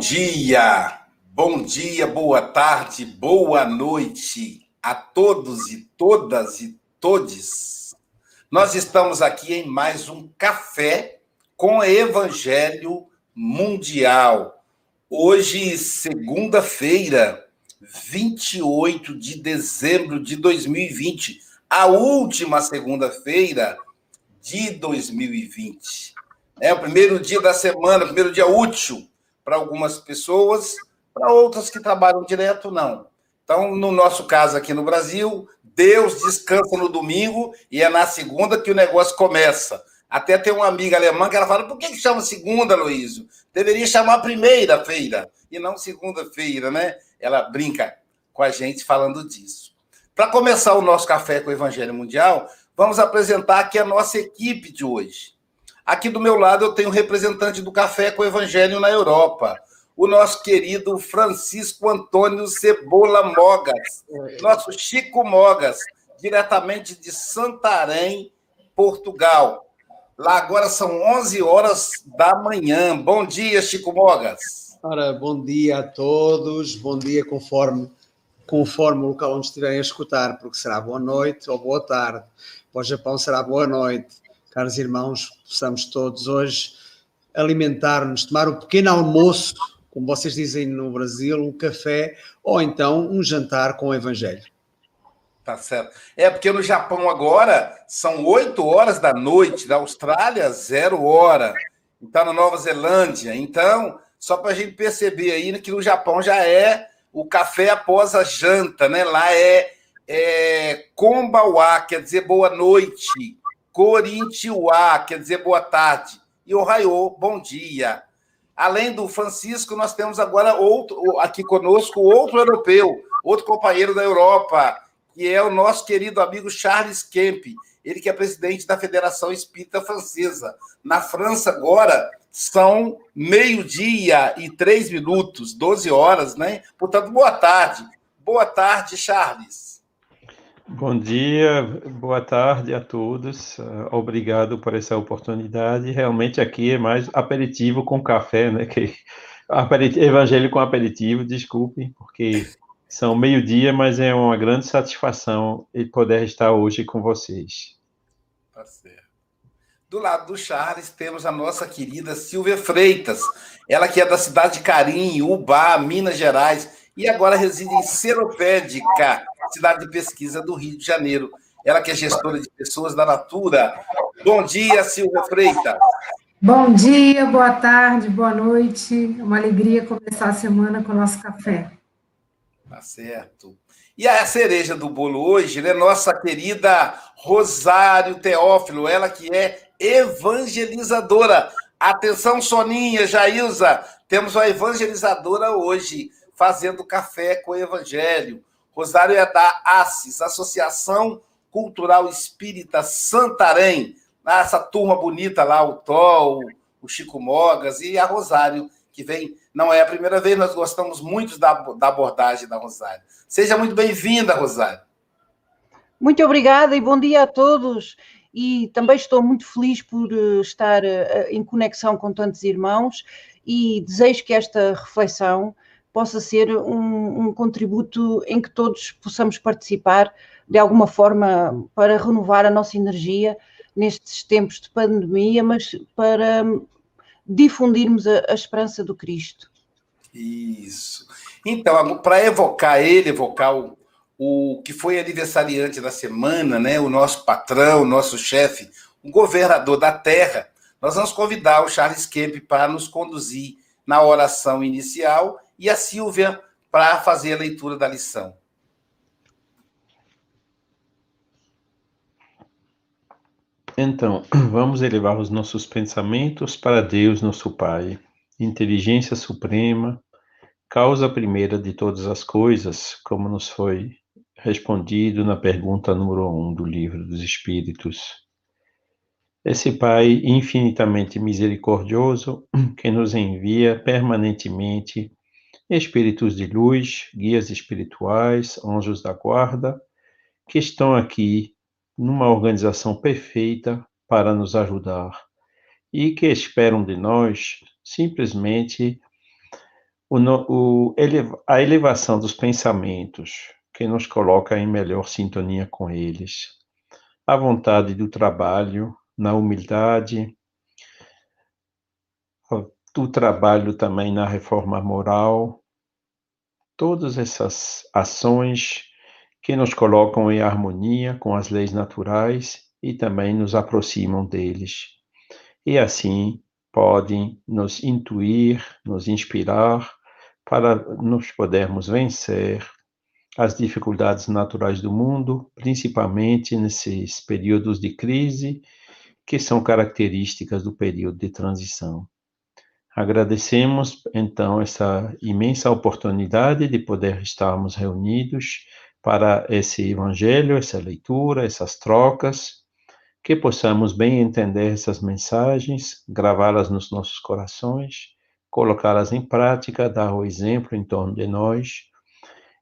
dia, bom dia, boa tarde, boa noite a todos e todas e todes. Nós estamos aqui em mais um café com Evangelho Mundial. Hoje, segunda-feira, 28 de dezembro de 2020, a última segunda-feira de 2020. É o primeiro dia da semana, primeiro dia útil para algumas pessoas, para outras que trabalham direto, não. Então, no nosso caso aqui no Brasil, Deus descansa no domingo e é na segunda que o negócio começa. Até tem uma amiga alemã que ela fala: por que, que chama segunda, Luísio? Deveria chamar primeira-feira e não segunda-feira, né? Ela brinca com a gente falando disso. Para começar o nosso café com o Evangelho Mundial, vamos apresentar aqui a nossa equipe de hoje. Aqui do meu lado eu tenho o representante do Café com o Evangelho na Europa, o nosso querido Francisco Antônio Cebola Mogas, nosso Chico Mogas, diretamente de Santarém, Portugal. Lá agora são 11 horas da manhã. Bom dia, Chico Mogas. Ora, bom dia a todos, bom dia conforme, conforme o local onde estiverem a escutar, porque será boa noite ou boa tarde. Para o Japão será boa noite caros irmãos, possamos todos hoje alimentar-nos, tomar um pequeno almoço, como vocês dizem no Brasil, um café, ou então um jantar com o Evangelho. Tá certo. É porque no Japão agora são 8 horas da noite, da Austrália, zero hora. Está na Nova Zelândia. Então, só para a gente perceber aí que no Japão já é o café após a janta, né? Lá é, é kombawa, quer dizer boa noite. Corintiuá, quer dizer boa tarde. E Ohio, bom dia. Além do Francisco, nós temos agora outro aqui conosco, outro europeu, outro companheiro da Europa, que é o nosso querido amigo Charles Kemp, ele que é presidente da Federação Espírita Francesa. Na França, agora, são meio-dia e três minutos, 12 horas, né? Portanto, boa tarde. Boa tarde, Charles. Bom dia, boa tarde a todos. Uh, obrigado por essa oportunidade. Realmente aqui é mais aperitivo com café, né? Que aperitivo, evangelho com aperitivo, desculpem, porque são meio-dia, mas é uma grande satisfação poder estar hoje com vocês. Tá certo. Do lado do Charles temos a nossa querida Silvia Freitas, ela que é da cidade de Carim, Ubá, Minas Gerais, e agora reside em Seropédica, cidade de pesquisa do Rio de Janeiro. Ela que é gestora de pessoas da Natura. Bom dia, Silvia Freitas. Bom dia, boa tarde, boa noite. É uma alegria começar a semana com o nosso café. Tá certo. E a cereja do bolo hoje, né? Nossa querida Rosário Teófilo, ela que é evangelizadora. Atenção, Soninha, Jailza, temos uma evangelizadora hoje, fazendo café com o evangelho. Rosário é da ASSIS, Associação Cultural Espírita Santarém. Ah, essa turma bonita lá, o Tol, o Chico Mogas e a Rosário, que vem. Não é a primeira vez, nós gostamos muito da, da abordagem da Rosário. Seja muito bem-vinda, Rosário. Muito obrigada e bom dia a todos. E também estou muito feliz por eh, estar eh, em conexão com tantos irmãos e desejo que esta reflexão possa ser um, um, contributo em que todos possamos participar de alguma forma para renovar a nossa energia nestes tempos de pandemia, mas para difundirmos a, a esperança do Cristo. Isso. Então, para evocar ele, evocar o, o que foi aniversariante da semana, né, o nosso patrão, o nosso chefe, o governador da terra, nós vamos convidar o Charles Kemp para nos conduzir na oração inicial e a Silvia para fazer a leitura da lição. Então, vamos elevar os nossos pensamentos para Deus, nosso Pai, inteligência suprema, causa primeira de todas as coisas, como nos foi respondido na pergunta número um do livro dos Espíritos. Esse Pai infinitamente misericordioso, que nos envia permanentemente espíritos de luz, guias espirituais, anjos da guarda, que estão aqui numa organização perfeita para nos ajudar e que esperam de nós simplesmente o, o, a elevação dos pensamentos, que nos coloca em melhor sintonia com eles, a vontade do trabalho, na humildade, do trabalho também na reforma moral, todas essas ações que nos colocam em harmonia com as leis naturais e também nos aproximam deles. E assim podem nos intuir, nos inspirar para nos podermos vencer as dificuldades naturais do mundo, principalmente nesses períodos de crise que são características do período de transição. Agradecemos, então, essa imensa oportunidade de poder estarmos reunidos para esse evangelho, essa leitura, essas trocas, que possamos bem entender essas mensagens, gravá-las nos nossos corações, colocá-las em prática, dar o exemplo em torno de nós.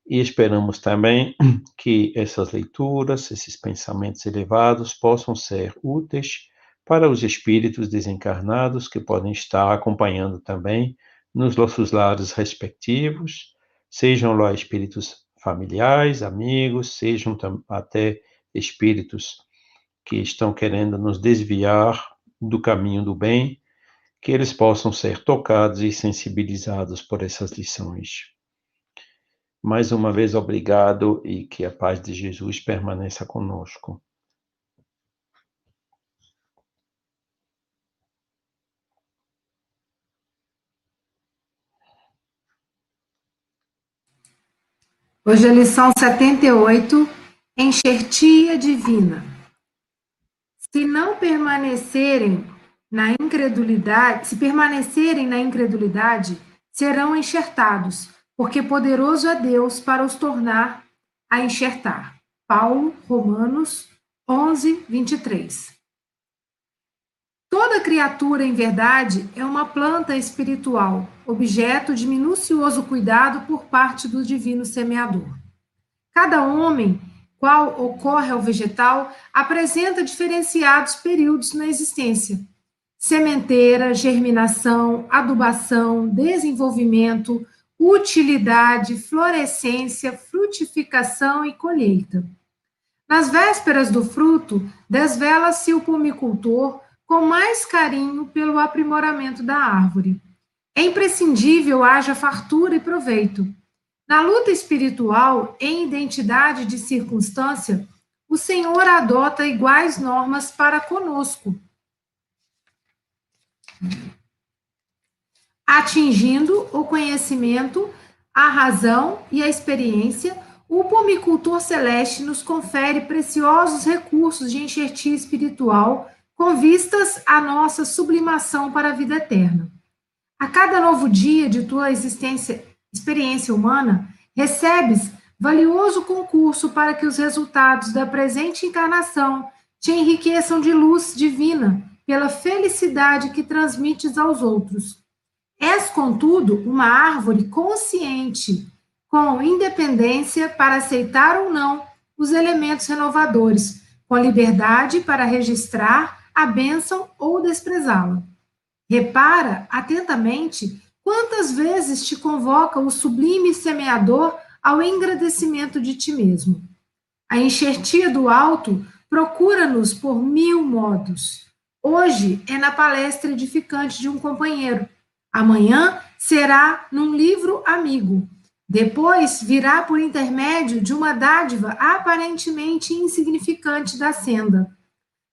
E esperamos também que essas leituras, esses pensamentos elevados possam ser úteis para os espíritos desencarnados que podem estar acompanhando também nos nossos lares respectivos, sejam lá espíritos familiares, amigos, sejam até espíritos que estão querendo nos desviar do caminho do bem, que eles possam ser tocados e sensibilizados por essas lições. Mais uma vez, obrigado e que a paz de Jesus permaneça conosco. Hoje a lição 78, enxertia divina. Se não permanecerem na incredulidade, se permanecerem na incredulidade, serão enxertados, porque poderoso é Deus para os tornar a enxertar. Paulo, Romanos 11, 23. Toda criatura, em verdade, é uma planta espiritual, objeto de minucioso cuidado por parte do divino semeador. Cada homem, qual ocorre ao vegetal, apresenta diferenciados períodos na existência: sementeira, germinação, adubação, desenvolvimento, utilidade, florescência, frutificação e colheita. Nas vésperas do fruto, desvela-se o pomicultor com mais carinho pelo aprimoramento da árvore. É imprescindível haja fartura e proveito. Na luta espiritual, em identidade de circunstância, o Senhor adota iguais normas para conosco, atingindo o conhecimento, a razão e a experiência, o pomicultor celeste nos confere preciosos recursos de enxertia espiritual com vistas à nossa sublimação para a vida eterna. A cada novo dia de tua existência, experiência humana, recebes valioso concurso para que os resultados da presente encarnação te enriqueçam de luz divina pela felicidade que transmites aos outros. És, contudo, uma árvore consciente, com independência para aceitar ou não os elementos renovadores, com liberdade para registrar a bênção ou desprezá-la. Repara atentamente quantas vezes te convoca o sublime semeador ao engrandecimento de ti mesmo. A enxertia do alto procura-nos por mil modos. Hoje é na palestra edificante de um companheiro. Amanhã será num livro amigo. Depois virá por intermédio de uma dádiva aparentemente insignificante da senda.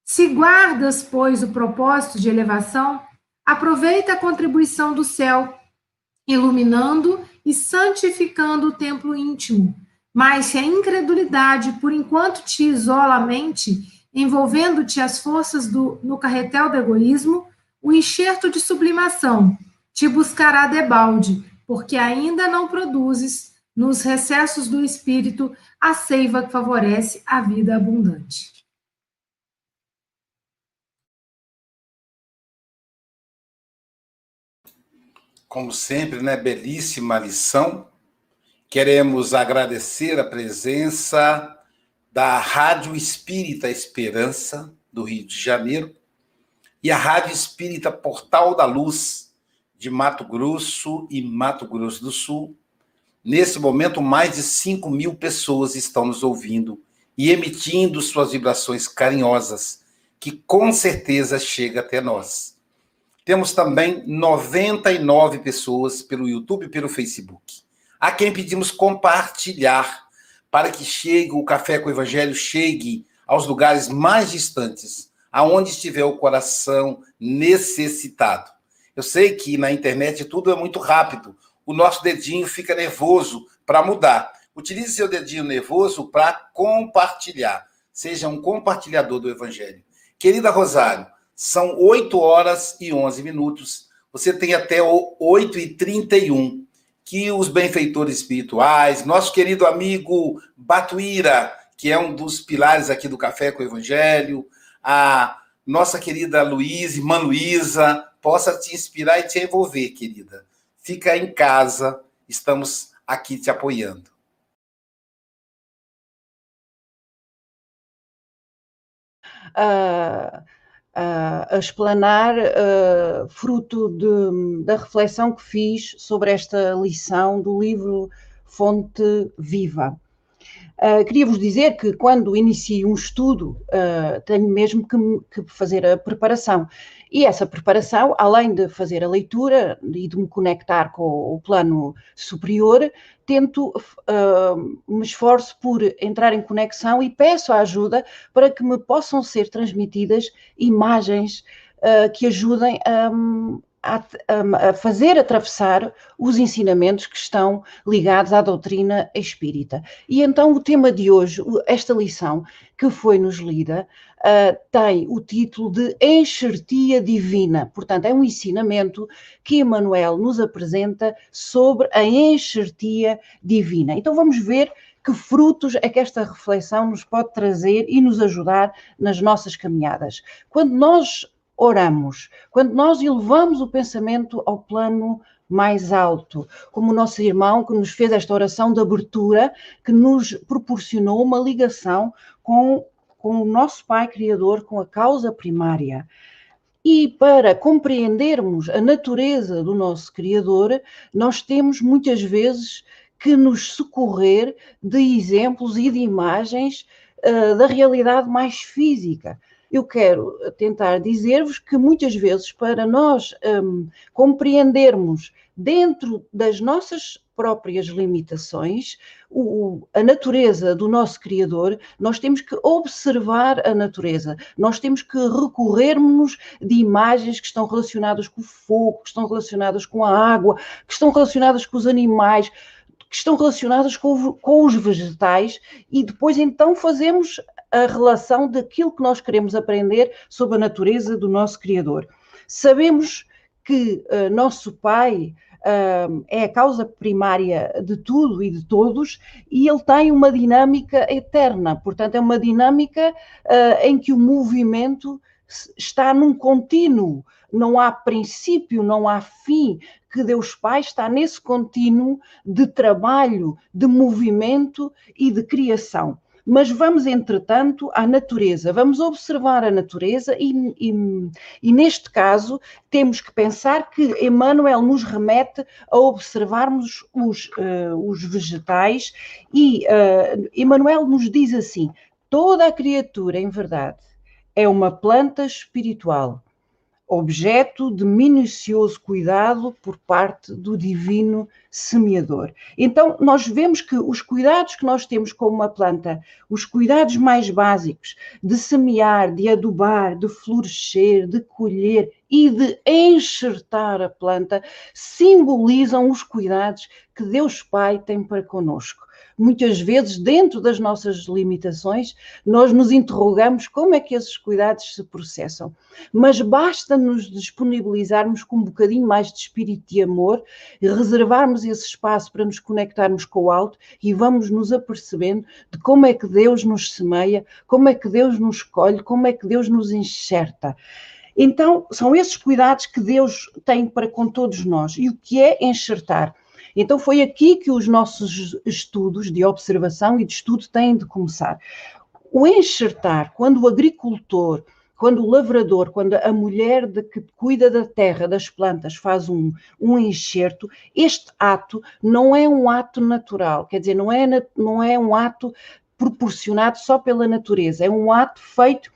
Se guardas, pois, o propósito de elevação, aproveita a contribuição do céu, iluminando e santificando o templo íntimo. Mas se a incredulidade, por enquanto, te isola a mente, envolvendo-te as forças do, no carretel do egoísmo, o enxerto de sublimação te buscará debalde, porque ainda não produzes, nos recessos do espírito, a seiva que favorece a vida abundante. Como sempre, né, belíssima lição. Queremos agradecer a presença da Rádio Espírita Esperança, do Rio de Janeiro, e a Rádio Espírita Portal da Luz, de Mato Grosso e Mato Grosso do Sul. Nesse momento, mais de 5 mil pessoas estão nos ouvindo e emitindo suas vibrações carinhosas, que com certeza chega até nós. Temos também 99 pessoas pelo YouTube e pelo Facebook, a quem pedimos compartilhar para que chegue o Café com o Evangelho chegue aos lugares mais distantes, aonde estiver o coração necessitado. Eu sei que na internet tudo é muito rápido, o nosso dedinho fica nervoso para mudar. Utilize seu dedinho nervoso para compartilhar. Seja um compartilhador do Evangelho. Querida Rosário, são 8 horas e 11 minutos. Você tem até 8 e 31 que os benfeitores espirituais, nosso querido amigo Batuíra, que é um dos pilares aqui do Café com o Evangelho, a nossa querida Luísa, irmã Luísa, possa te inspirar e te envolver, querida. Fica em casa, estamos aqui te apoiando. Uh, uh, a explanar, uh, fruto de, da reflexão que fiz sobre esta lição do livro Fonte Viva. Uh, Queria-vos dizer que quando inicio um estudo, uh, tenho mesmo que, que, fazer a preparação. E essa preparação, além de fazer a leitura e de me conectar com o plano superior, tento, uh, me esforço por entrar em conexão e peço a ajuda para que me possam ser transmitidas imagens que ajudem a, a, a, fazer atravessar os ensinamentos que estão ligados à doutrina espírita. E então o tema de hoje, esta lição que foi nos lida, uh, tem o título de Enxertia Divina. Portanto, é um ensinamento que Emmanuel nos apresenta sobre a enxertia divina. Então vamos ver que frutos é que esta reflexão nos pode trazer e nos ajudar nas nossas caminhadas. Quando nós oramos, quando nós elevamos o pensamento ao plano mais alto, como o nosso irmão que nos fez esta oração de abertura, que nos proporcionou uma ligação com, com o nosso Pai Criador, com a causa primária. E para compreendermos a natureza do nosso Criador, nós temos muitas vezes que nos socorrer de exemplos e de imagens uh, da realidade mais física eu quero tentar dizer-vos que muitas vezes, para nós um, compreendermos dentro das nossas próprias limitações, o, a natureza do nosso Criador, nós temos que observar a natureza, nós temos que recorrermos de imagens que estão relacionadas com o fogo, que estão relacionadas com a água, que estão relacionadas com os animais, que estão relacionadas com, com, os vegetais e depois então fazemos a relação daquilo que nós queremos aprender sobre a natureza do nosso Criador. Sabemos que uh, nosso Pai uh, é a causa primária de tudo e de todos e ele tem uma dinâmica eterna, portanto, é uma dinâmica uh, em que o movimento está num contínuo, não há princípio, não há fim, que Deus Pai está nesse contínuo de trabalho, de movimento e de criação mas vamos, entretanto, à natureza, vamos observar a natureza e, e, e, neste caso temos que pensar que Emmanuel nos remete a observarmos os, uh, os vegetais e uh, Emmanuel nos diz assim: toda a criatura, em verdade, é uma planta espiritual objeto de minucioso cuidado por parte do divino semeador. Então, nós vemos que os cuidados que nós temos com uma planta, os cuidados mais básicos de semear, de adubar, de florescer, de colher e de enxertar a planta, simbolizam os cuidados que Deus Pai tem para conosco muitas vezes, dentro das nossas limitações, nós nos interrogamos como é que esses cuidados se processam. Mas basta nos disponibilizarmos com um bocadinho mais de espírito de amor reservarmos esse espaço para nos conectarmos com o alto e vamos nos apercebendo de como é que Deus nos semeia, como é que Deus nos escolhe, como é que Deus nos enxerta. Então, são esses cuidados que Deus tem para com todos nós. E o que é enxertar? Então foi aqui que os nossos estudos de observação e de estudo têm de começar. O enxertar, quando o agricultor quando o lavrador, quando a mulher de, que cuida da terra, das plantas, faz um, um enxerto, este ato não é um ato natural, quer dizer, não é, não é um ato proporcionado só pela natureza, é um ato feito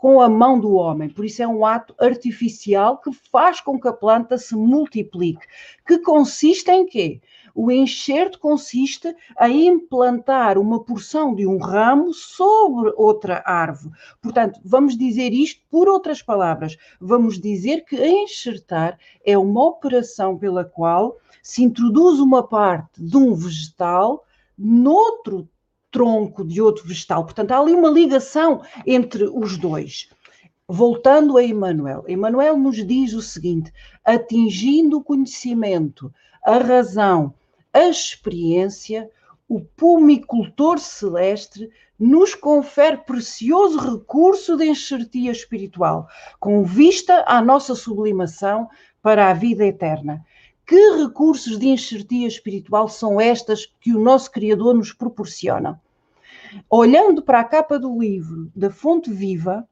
com a mão do homem. Por isso é um ato artificial que faz com que a planta se multiplique. Que consiste em quê? O enxerto consiste em implantar uma porção de um ramo sobre outra árvore. Portanto, vamos dizer isto por outras palavras. Vamos dizer que enxertar é uma operação pela qual se introduz uma parte de um vegetal noutro tronco de outro vegetal. Portanto, há ali uma ligação entre os dois. Voltando a Emmanuel, Emmanuel nos diz o seguinte: atingindo o conhecimento, a razão a experiência, o pumicultor celeste nos confere precioso recurso de enxertia espiritual, com vista à nossa sublimação para a vida eterna. Que recursos de enxertia espiritual são estas que o nosso Criador nos proporciona? Olhando para a capa do livro da Fonte Viva,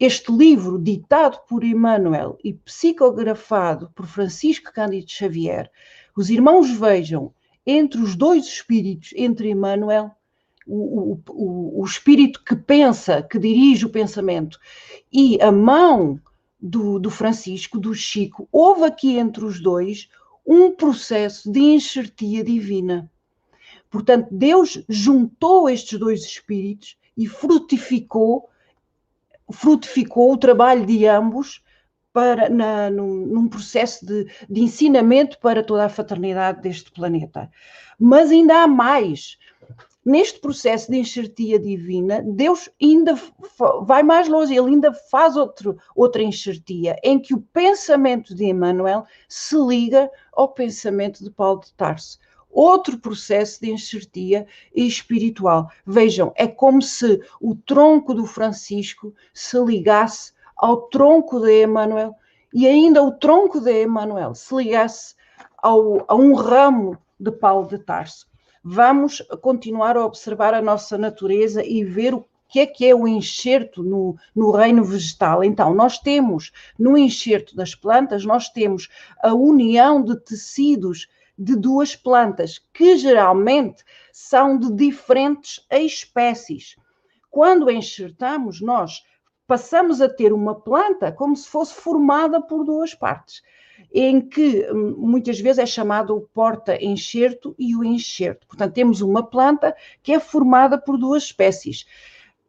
este livro, ditado por Emmanuel e psicografado por Francisco Cândido Xavier, os irmãos vejam entre os dois espíritos, entre Emmanuel, o, o, o, espírito que pensa, que dirige o pensamento, e a mão do, do Francisco, do Chico, houve aqui entre os dois um processo de enxertia divina. Portanto, Deus juntou estes dois espíritos e frutificou, frutificou o trabalho de ambos para, na, num, num processo de, de ensinamento para toda a fraternidade deste planeta. Mas ainda há mais. Neste processo de enxertia divina, Deus ainda vai mais longe, ele ainda faz outro, outra enxertia, em que o pensamento de Emmanuel se liga ao pensamento de Paulo de Tarso outro processo de enxertia espiritual. Vejam, é como se o tronco do Francisco se ligasse ao tronco de Emmanuel e ainda o tronco de Emmanuel se ligasse ao, a um ramo de Paulo de Tarso. Vamos continuar a observar a nossa natureza e ver o que é que é o enxerto no, no reino vegetal. Então, nós temos no enxerto das plantas, nós temos a união de tecidos de duas plantas, que geralmente são de diferentes espécies. Quando enxertamos, nós passamos a ter uma planta como se fosse formada por duas partes, em que hum, muitas vezes é chamado o porta-enxerto e o enxerto. Portanto, temos uma planta que é formada por duas espécies.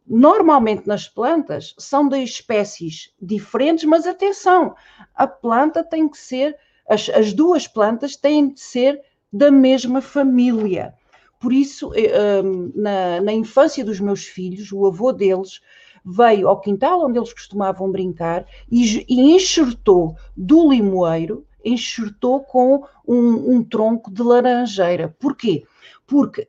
Normalmente nas plantas são de espécies diferentes, mas atenção, a planta tem que ser, as, as duas plantas têm de ser da mesma família. Por isso, eh, hum, na, na infância dos meus filhos, o avô deles veio ao quintal onde eles costumavam brincar e, e enxertou do limoeiro, enxertou com um, um tronco de laranjeira. Porquê? Porque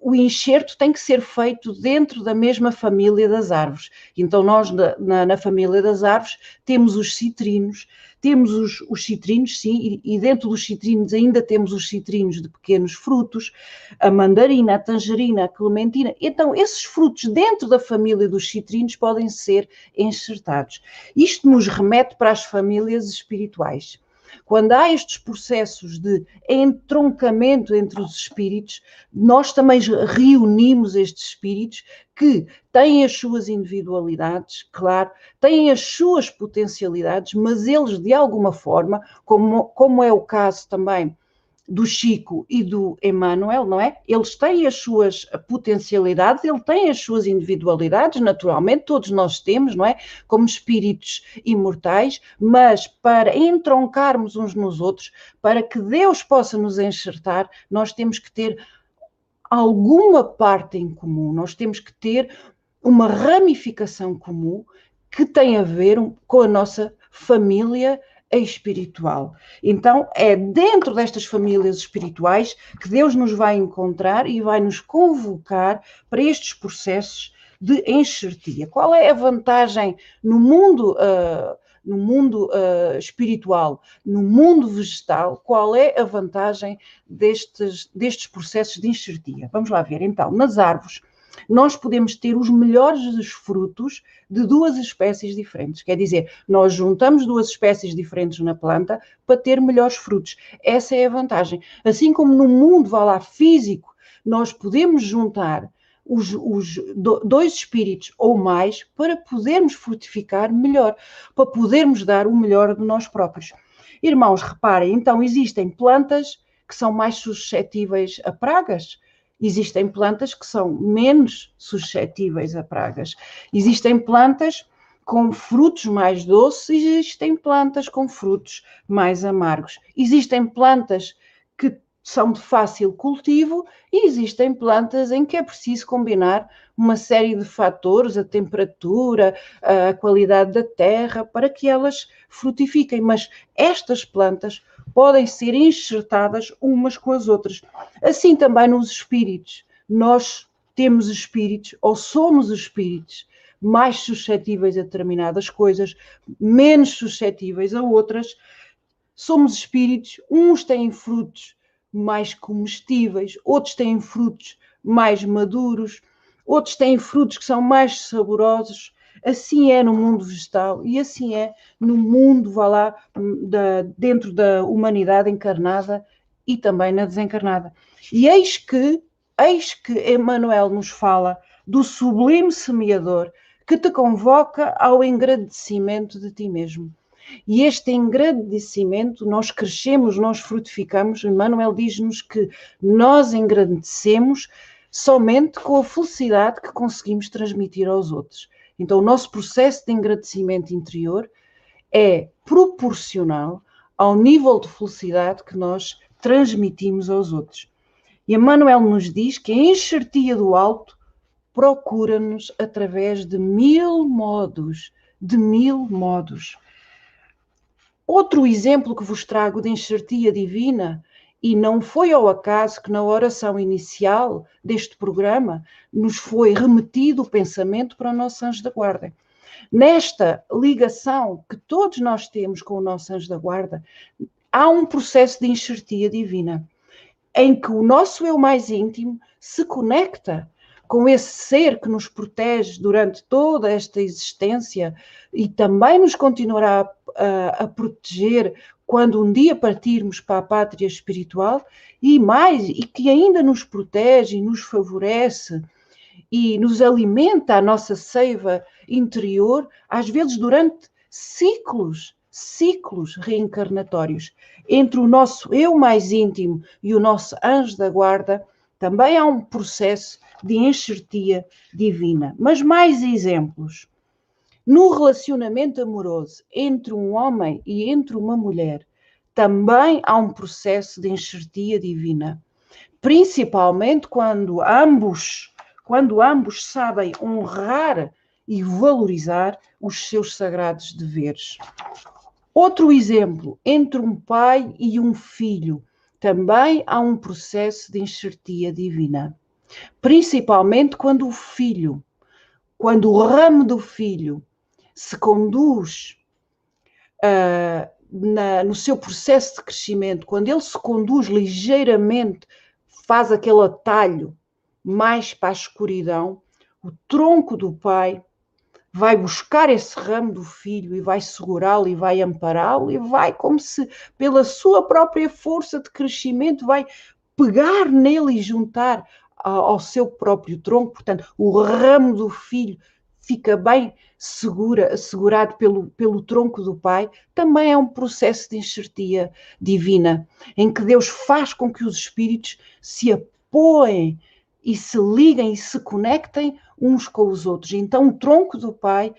o enxerto tem que ser feito dentro da mesma família das árvores. Então, nós, na, na família das árvores, temos os citrinos, temos os, os citrinos, sim, e, e, dentro dos citrinos ainda temos os citrinos de pequenos frutos, a mandarina, a tangerina, a clementina. Então, esses frutos dentro da família dos citrinos podem ser enxertados. Isto nos remete para as famílias espirituais. Quando há estes processos de entroncamento entre os espíritos, nós também reunimos estes espíritos que têm as suas individualidades, claro, têm as suas potencialidades, mas eles, de alguma forma, como, como é o caso também do Chico e do Emmanuel, não é? Eles têm as suas potencialidades, ele tem as suas individualidades, naturalmente, todos nós temos, não é? Como espíritos imortais, mas para entroncarmos uns nos outros, para que Deus possa nos enxertar, nós temos que ter alguma parte em comum, nós temos que ter uma ramificação comum que tem a ver com a nossa família espiritual. Então, é dentro destas famílias espirituais que Deus nos vai encontrar e vai nos convocar para estes processos de enxertia. Qual é a vantagem no mundo, uh, no mundo uh, espiritual, no mundo vegetal? Qual é a vantagem destes, destes processos de enxertia? Vamos lá ver. Então, nas árvores, nós podemos ter os melhores frutos de duas espécies diferentes. Quer dizer, nós juntamos duas espécies diferentes na planta para ter melhores frutos. Essa é a vantagem. Assim como no mundo, vá lá, físico, nós podemos juntar os, os dois espíritos ou mais para podermos frutificar melhor, para podermos dar o melhor de nós próprios. Irmãos, reparem, então existem plantas que são mais suscetíveis a pragas, existem plantas que são menos suscetíveis a pragas, existem plantas com frutos mais doces, existem plantas com frutos mais amargos, existem plantas que são de fácil cultivo e existem plantas em que é preciso combinar uma série de fatores, a temperatura, a qualidade da terra, para que elas frutifiquem. Mas estas plantas podem ser enxertadas umas com as outras. Assim também nos espíritos. Nós temos espíritos, ou somos espíritos, mais suscetíveis a determinadas coisas, menos suscetíveis a outras. Somos espíritos, uns têm frutos mais comestíveis, outros têm frutos mais maduros, outros têm frutos que são mais saborosos. Assim é no mundo vegetal e assim é no mundo, vá lá, da, dentro da humanidade encarnada e também na desencarnada. E eis que, eis que Emmanuel nos fala do sublime semeador que te convoca ao engrandecimento de ti mesmo. E este engrandecimento, nós crescemos, nós frutificamos. Emmanuel diz-nos que nós engrandecemos somente com a felicidade que conseguimos transmitir aos outros. Então, o nosso processo de engrandecimento interior é proporcional ao nível de felicidade que nós transmitimos aos outros. E Emmanuel nos diz que a enxertia do alto procura-nos através de mil modos, de mil modos. Outro exemplo que vos trago de enxertia divina, e não foi ao acaso que na oração inicial deste programa nos foi remetido o pensamento para o nosso anjo da guarda. Nesta ligação que todos nós temos com o nosso anjo da guarda, há um processo de enxertia divina, em que o nosso eu mais íntimo se conecta com esse ser que nos protege durante toda esta existência e também nos continuará a, a, proteger quando um dia partirmos para a pátria espiritual e mais, e que ainda nos protege e nos favorece e nos alimenta a nossa seiva interior, às vezes durante ciclos, ciclos reencarnatórios. Entre o nosso eu mais íntimo e o nosso anjo da guarda, também há um processo de enxertia divina. Mas mais exemplos. No relacionamento amoroso entre um homem e entre uma mulher, também há um processo de enxertia divina, principalmente quando ambos, quando ambos sabem honrar e valorizar os seus sagrados deveres. Outro exemplo, entre um pai e um filho, também há um processo de enxertia divina. Principalmente quando o filho, quando o ramo do filho se conduz uh, na, no seu processo de crescimento, quando ele se conduz ligeiramente, faz aquele atalho mais para a escuridão, o tronco do pai vai buscar esse ramo do filho e vai segurá-lo e vai ampará-lo e vai como se pela sua própria força de crescimento vai pegar nele e juntar ao seu próprio tronco, portanto, o ramo do filho fica bem segura, assegurado pelo, pelo tronco do pai, também é um processo de enxertia divina, em que Deus faz com que os espíritos se apoiem e se liguem e se conectem uns com os outros. Então, o tronco do pai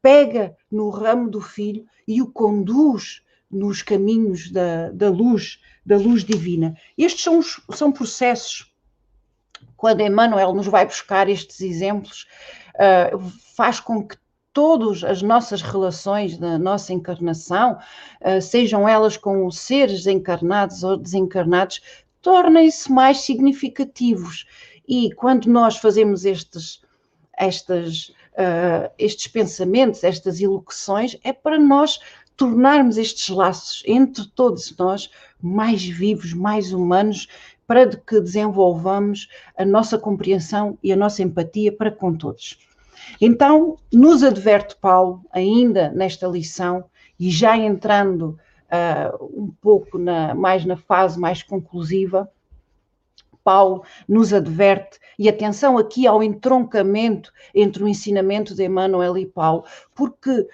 pega no ramo do filho e o conduz nos caminhos da, da luz, da luz divina. Estes são, são processos. Quando Emmanuel nos vai buscar estes exemplos, uh, faz com que todas as nossas relações da nossa encarnação, uh, sejam elas com seres encarnados ou desencarnados, tornem-se mais significativos. E quando nós fazemos estes, estas, uh, estes pensamentos, estas elocuções, é para nós tornarmos estes laços entre todos nós mais vivos, mais humanos, para que desenvolvamos a nossa compreensão e a nossa empatia para com todos. Então, nos adverte Paulo, ainda nesta lição, e já entrando uh, um pouco na, mais na fase mais conclusiva, Paulo nos adverte, e atenção aqui ao entroncamento entre o ensinamento de Emmanuel e Paulo, porque uh,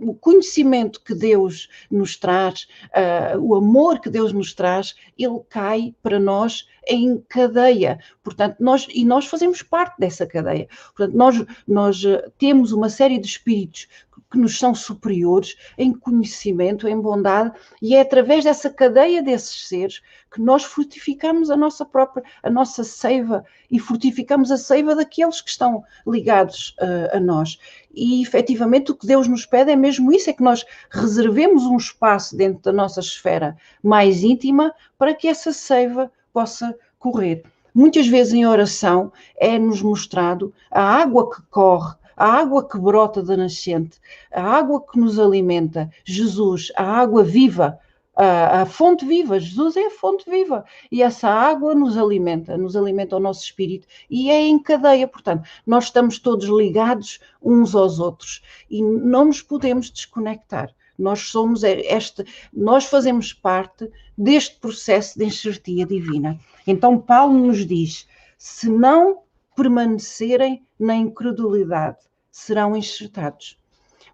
o conhecimento que Deus nos traz, uh, o amor que Deus nos traz, ele cai para nós em cadeia. Portanto, nós, e nós fazemos parte dessa cadeia. Portanto, nós, nós temos uma série de espíritos que nos são superiores em conhecimento, em bondade, e é através dessa cadeia desses seres que nós frutificamos a nossa própria, a nossa seiva e frutificamos a seiva daqueles que estão ligados uh, a nós. E efetivamente o que Deus nos pede é mesmo isso: é que nós reservemos um espaço dentro da nossa esfera mais íntima para que essa seiva possa correr. Muitas vezes em oração é-nos mostrado a água que corre a água que brota da nascente, a água que nos alimenta, Jesus, a água viva, a, a, fonte viva, Jesus é a fonte viva e essa água nos alimenta, nos alimenta o nosso espírito e é em cadeia, portanto, nós estamos todos ligados uns aos outros e não nos podemos desconectar. Nós somos este, nós fazemos parte deste processo de enxertia divina. Então Paulo nos diz: se não permanecerem na incredulidade, serão enxertados.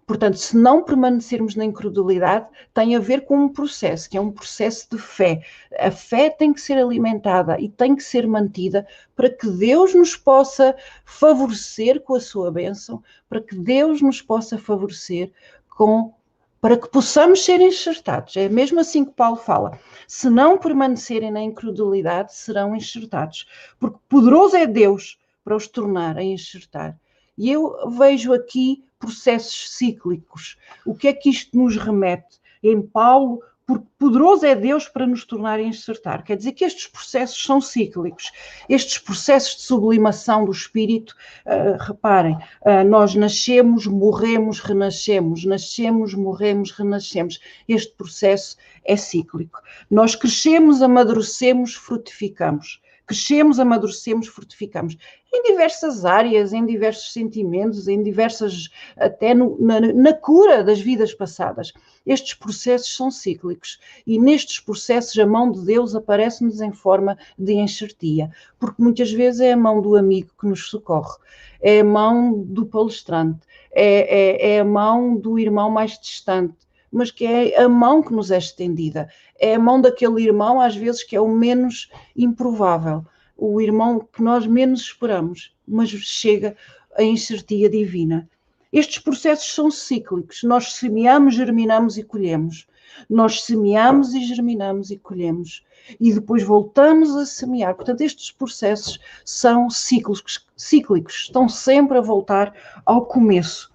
Portanto, se não permanecermos na incredulidade, tem a ver com um processo, que é um processo de fé. A fé tem que ser alimentada e tem que ser mantida para que Deus nos possa favorecer com a sua bênção, para que Deus nos possa favorecer com para que possamos ser enxertados. É mesmo assim que Paulo fala. Se não permanecerem na incredulidade, serão enxertados. Porque poderoso é Deus para os tornar a enxertar. E eu vejo aqui processos cíclicos. O que é que isto nos remete? Em Paulo, porque poderoso é Deus para nos tornar a enxertar. Quer dizer que estes processos são cíclicos. Estes processos de sublimação do espírito, uh, reparem, uh, nós nascemos, morremos, renascemos, nascemos, morremos, renascemos. Este processo é cíclico. Nós crescemos, amadurecemos, frutificamos crescemos, amadurecemos, fortificamos em diversas áreas, em diversos sentimentos, em diversas, até no, na, na, cura das vidas passadas. Estes processos são cíclicos e nestes processos a mão de Deus aparece-nos em forma de enxertia, porque muitas vezes é a mão do amigo que nos socorre, é a mão do palestrante, é, é, é a mão do irmão mais distante, mas que é a mão que nos é estendida é a mão daquele irmão, às vezes, que é o menos improvável, o irmão que nós menos esperamos, mas chega a enxertia divina. Estes processos são cíclicos. Nós semeamos, germinamos e colhemos. Nós semeamos e germinamos e colhemos. E depois voltamos a semear. Portanto, estes processos são cíclicos, cíclicos estão sempre a voltar ao começo.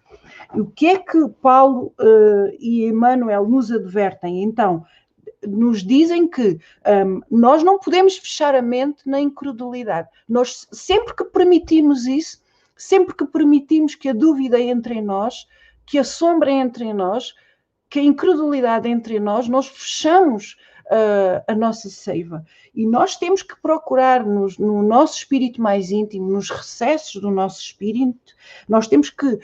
O que é que Paulo uh, e Emmanuel nos advertem? Então, nos dizem que um, nós não podemos fechar a mente na incredulidade. Nós, sempre que permitimos isso, sempre que permitimos que a dúvida entre em nós, que a sombra entre em nós, que a incredulidade entre nós, nós fechamos uh, a nossa seiva. E nós temos que procurar nos, no nosso espírito mais íntimo, nos recessos do nosso espírito, nós temos que, uh,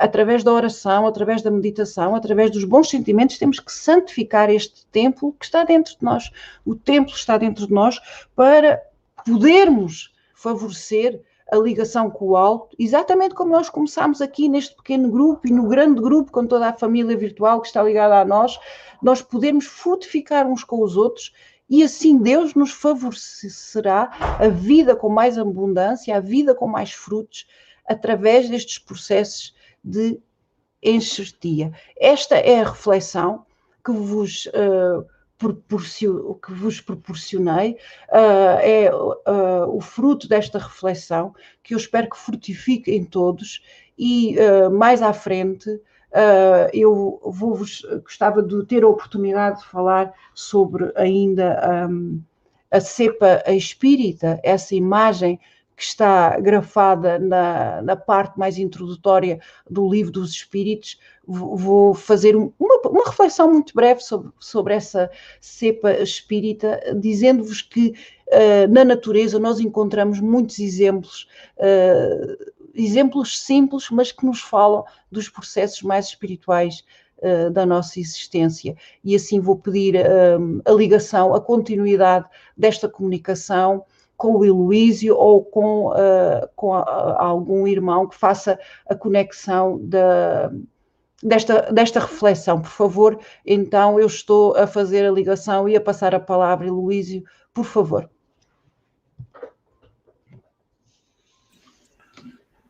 através da oração, através da meditação, através dos bons sentimentos, temos que santificar este templo que está dentro de nós. O templo está dentro de nós para podermos favorecer a ligação com o alto, exatamente como nós começámos aqui neste pequeno grupo e no grande grupo com toda a família virtual que está ligada a nós, nós podemos frutificar uns com os outros e assim Deus nos favorecerá a vida com mais abundância, a vida com mais frutos, através destes processos de enxertia. Esta é a reflexão que vos uh, o que vos proporcionei uh, é uh, o fruto desta reflexão que eu espero que frutifique em todos e uh, mais à frente eu vou gostava de ter a oportunidade de falar sobre ainda um, a cepa espírita, essa imagem que está grafada na, na parte mais introdutória do livro dos Espíritos, vou fazer uma, uma reflexão muito breve sobre, sobre essa cepa espírita, dizendo-vos que uh, na natureza nós encontramos muitos exemplos, uh, exemplos simples, mas que nos falam dos processos mais espirituais uh, da nossa existência. E assim vou pedir a ligação, a continuidade desta comunicação com o Heloísio ou com, uh, com a, a algum irmão que faça a conexão da, desta, desta reflexão. Por favor, então eu estou a fazer a ligação e a passar a palavra, Heloísio, por favor.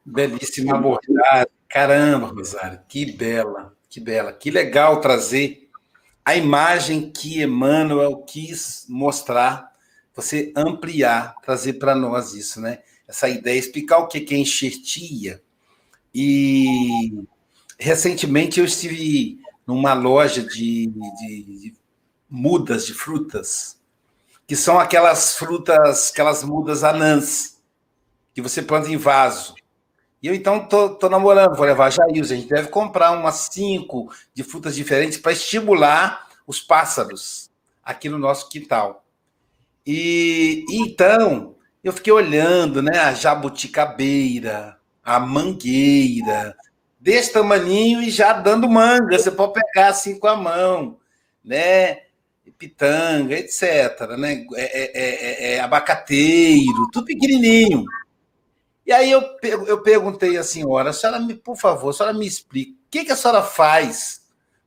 Belíssima abordagem. Caramba, Rosário, que bela, que bela, que legal trazer a imagem que Emmanuel quis mostrar você ampliar, trazer para nós isso, né? Essa ideia, explicar o que é enxertia. E recentemente eu estive numa loja de, de, de mudas de frutas, que são aquelas frutas, aquelas mudas anãs, que você planta em vaso. E eu então tô, tô namorando, vou levar a a gente deve comprar umas cinco de frutas diferentes para estimular os pássaros aqui no nosso quintal. E então eu fiquei olhando, né, a jabuticabeira, a mangueira, desse tamaninho e já dando manga, você pode pegar assim com a mão, né? Pitanga, etc. Né? É, é, é, é abacateiro, tudo pequenininho. E aí eu, eu perguntei à senhora, a senhora, me, por favor, a senhora me explica, o que, que a senhora faz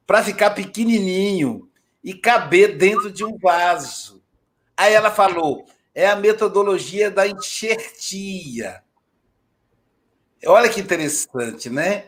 para ficar pequenininho e caber dentro de um vaso? Aí ela falou: é a metodologia da enxertia. Olha que interessante, né?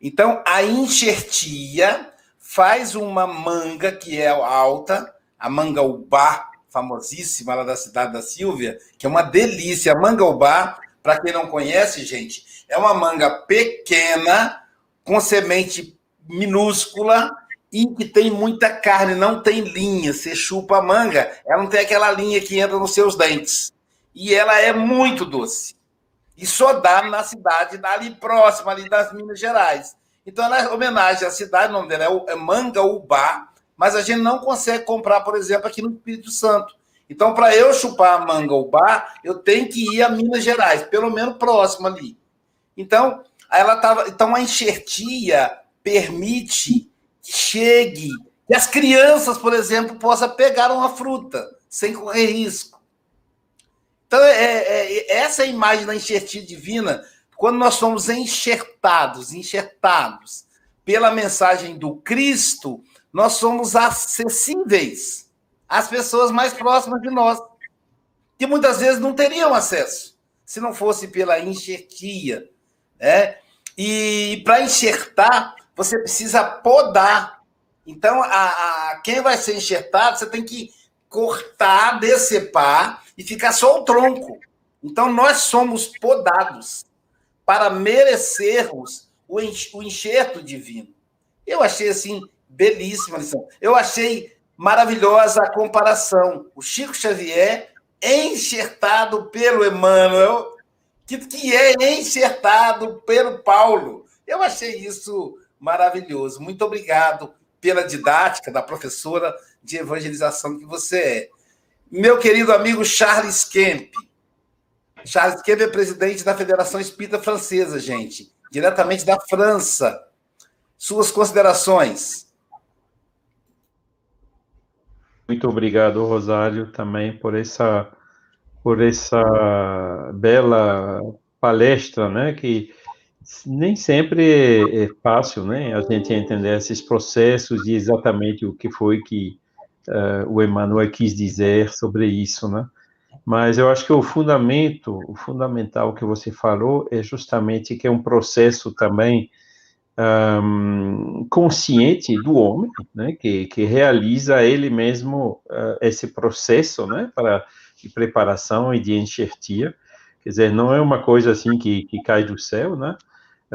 Então, a enxertia faz uma manga que é alta, a manga ubá, famosíssima lá da cidade da Silvia, que é uma delícia. A manga ubá, para quem não conhece, gente, é uma manga pequena, com semente minúscula, e que tem muita carne, não tem linha. Você chupa a manga, ela não tem aquela linha que entra nos seus dentes. E ela é muito doce. E só dá na cidade ali próxima, ali das Minas Gerais. Então, ela é homenagem à cidade, o nome dela é, é Mangaubá, mas a gente não consegue comprar, por exemplo, aqui no Espírito Santo. Então, para eu chupar a Mangaubá, eu tenho que ir a Minas Gerais, pelo menos próximo ali. Então, ela tava, então a enxertia permite que chegue, que as crianças, por exemplo, possam pegar uma fruta sem correr risco. Então, é, é, é essa é a imagem da enxertia divina, quando nós somos enxertados, enxertados pela mensagem do Cristo, nós somos acessíveis às pessoas mais próximas de nós, que muitas vezes não teriam acesso, se não fosse pela enxertia. Né? E para enxertar, você precisa podar. Então, a, a, quem vai ser enxertado, você tem que cortar, decepar e ficar só o tronco. Então, nós somos podados para merecermos o, o enxerto divino. Eu achei, assim, belíssima lição. Eu achei maravilhosa a comparação. O Chico Xavier enxertado pelo Emmanuel, que, que é enxertado pelo Paulo. Eu achei isso maravilhoso. Muito obrigado pela didática da professora de evangelização que você é. Meu querido amigo Charles Kemp. Charles Kemp é presidente da Federação Espírita Francesa, gente, diretamente da França. Suas considerações. Muito obrigado, Rosário, também por essa por essa bela palestra, né, que nem sempre é fácil, né, a gente entender esses processos e exatamente o que foi que uh, o Emmanuel quis dizer sobre isso, né? Mas eu acho que o fundamento, o fundamental que você falou é justamente que é um processo também um, consciente do homem, né, que, que realiza ele mesmo uh, esse processo, né, para de preparação e de enxertia. Quer dizer, não é uma coisa assim que, que cai do céu, né?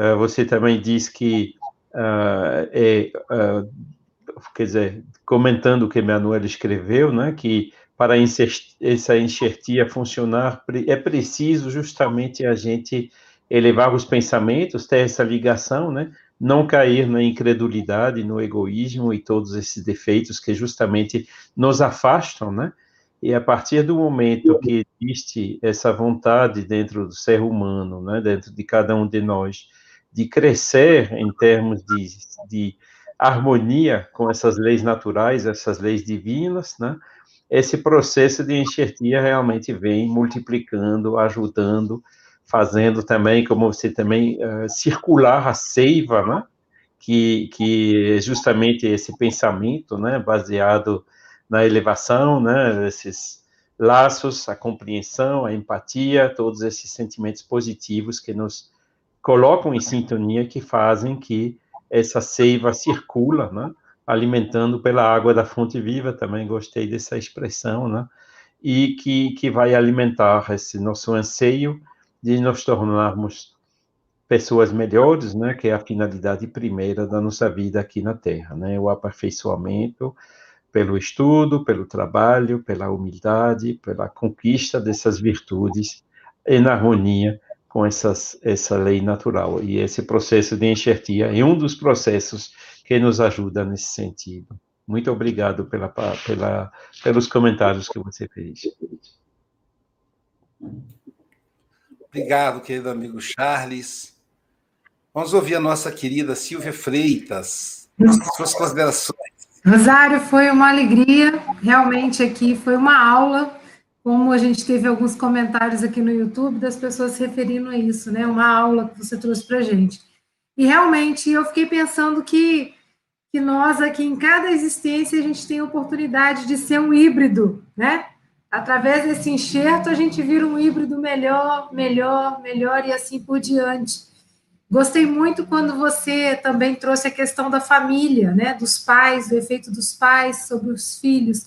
Uh, você também diz que uh, é, uh, quer dizer, comentando o que Manuel escreveu, né, que para essa enxertia funcionar, é preciso justamente a gente elevar os pensamentos, ter essa ligação, né? Não cair na incredulidade, no egoísmo e todos esses defeitos que justamente nos afastam, né? E a partir do momento que existe essa vontade dentro do ser humano, né, dentro de cada um de nós, de crescer em termos de, de harmonia com essas leis naturais, essas leis divinas, né, esse processo de enxertia realmente vem multiplicando, ajudando, fazendo também, como você também, uh, circular a seiva, né, que, que é justamente esse pensamento, né, baseado na elevação, né, esses laços, a compreensão, a empatia, todos esses sentimentos positivos que nos colocam em sintonia, que fazem que essa seiva circula, né, alimentando pela água da fonte viva, também gostei dessa expressão, né, e que, que vai alimentar esse nosso anseio de nos tornarmos pessoas melhores, né, que é a finalidade primeira da nossa vida aqui na Terra, né, o aperfeiçoamento, pelo estudo, pelo trabalho, pela humildade, pela conquista dessas virtudes em harmonia com essas, essa lei natural. E esse processo de enxertia é um dos processos que nos ajuda nesse sentido. Muito obrigado pela, pela, pelos comentários que você fez. Obrigado, querido amigo Charles. Vamos ouvir a nossa querida Silvia Freitas. Suas considerações Rosário, foi uma alegria, realmente aqui foi uma aula, como a gente teve alguns comentários aqui no YouTube das pessoas se referindo a isso, né? Uma aula que você trouxe para gente. E realmente eu fiquei pensando que, que nós aqui em cada existência a gente tem a oportunidade de ser um híbrido, né? Através desse enxerto a gente vira um híbrido melhor, melhor, melhor e assim por diante. Gostei muito quando você também trouxe a questão da família, né, dos pais, do efeito dos pais sobre os filhos.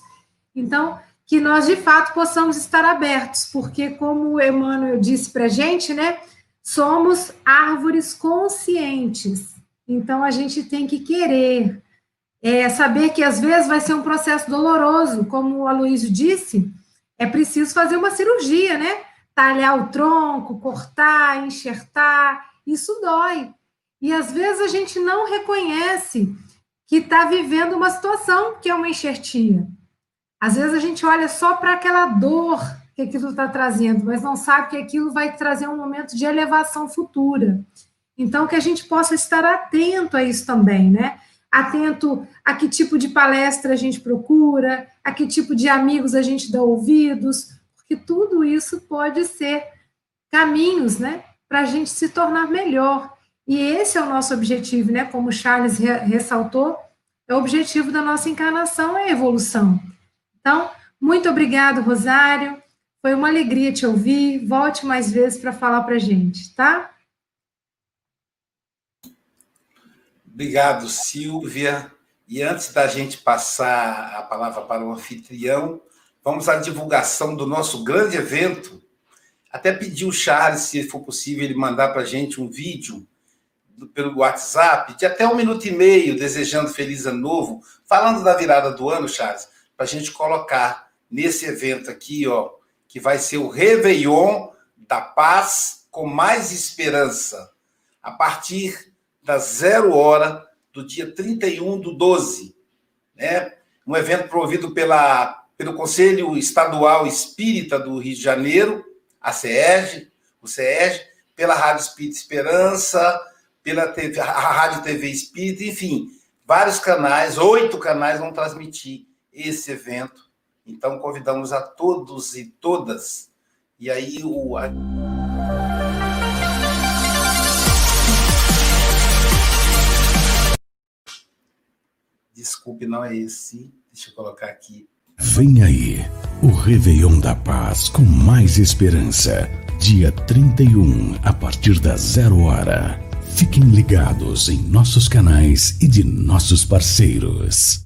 Então, que nós de fato possamos estar abertos, porque como o Emmanuel disse para a gente, né, somos árvores conscientes. Então, a gente tem que querer, é, saber que às vezes vai ser um processo doloroso, como o Aloysio disse, é preciso fazer uma cirurgia, né? Talhar o tronco, cortar, enxertar, isso dói. E às vezes a gente não reconhece que está vivendo uma situação que é uma enxertia. Às vezes a gente olha só para aquela dor que aquilo está trazendo, mas não sabe que aquilo vai trazer um momento de elevação futura. Então, que a gente possa estar atento a isso também, né? Atento a que tipo de palestra a gente procura, a que tipo de amigos a gente dá ouvidos, porque tudo isso pode ser caminhos, né? para a gente se tornar melhor. E esse é o nosso objetivo, né? Como Charles re ressaltou, é o objetivo da nossa encarnação é a evolução. Então, muito obrigado, Rosário. Foi uma alegria te ouvir. Volte mais vezes para falar para a gente, tá? Obrigado, Silvia. E antes da gente passar a palavra para o anfitrião, vamos à divulgação do nosso grande evento até pedi o Charles, se for possível, ele mandar para a gente um vídeo pelo WhatsApp de até um minuto e meio, desejando feliz ano novo, falando da virada do ano, Charles, para a gente colocar nesse evento aqui, ó, que vai ser o Réveillon da Paz com mais esperança, a partir das zero hora do dia 31 do 12, né? Um evento promovido pela, pelo Conselho Estadual Espírita do Rio de Janeiro, a CERG, o CERG, pela Rádio Espírita Esperança, pela TV, a Rádio TV Espírita, enfim, vários canais, oito canais vão transmitir esse evento. Então, convidamos a todos e todas. E aí, o. Desculpe, não é esse. Deixa eu colocar aqui. Vem aí, o Réveillon da Paz com mais esperança. Dia 31, a partir das zero hora. Fiquem ligados em nossos canais e de nossos parceiros.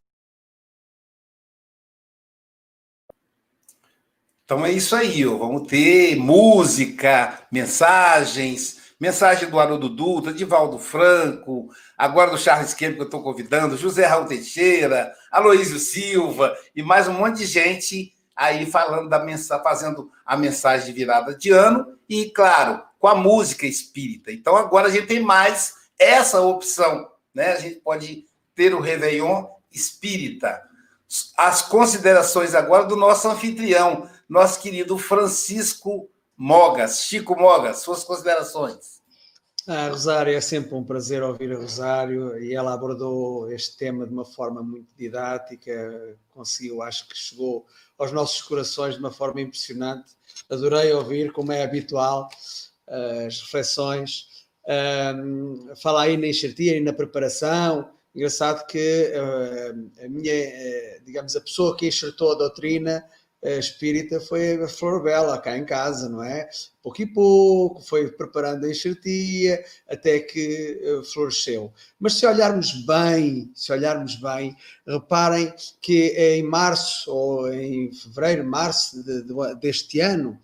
Então é isso aí, ó. vamos ter música, mensagens, mensagem do Haroldo Dutra, de Valdo Franco, agora do Charles Kemp, que eu estou convidando, José Raul Teixeira, Aloísio Silva e mais um monte de gente aí falando da mensagem, fazendo a mensagem de virada de ano e, claro, com a música espírita. Então agora a gente tem mais essa opção, né? A gente pode ter o Réveillon espírita. As considerações agora do nosso anfitrião, nosso querido Francisco Mogas. Chico Mogas, suas considerações. Ah, Rosário, é sempre um prazer ouvir a Rosário e ela abordou este tema de uma forma muito didática, conseguiu, acho que chegou aos nossos corações de uma forma impressionante. Adorei ouvir, como é habitual, as reflexões. Um, fala aí na enxertia e na preparação. Engraçado que uh, a minha, uh, digamos, a pessoa que enxertou a doutrina espírita foi a Flor Bela, cá em casa, não é? Pouco e pouco, foi preparando a enxertia até que uh, floresceu. Mas se olharmos bem, se olharmos bem, reparem que em março ou em fevereiro, março de, de, deste ano,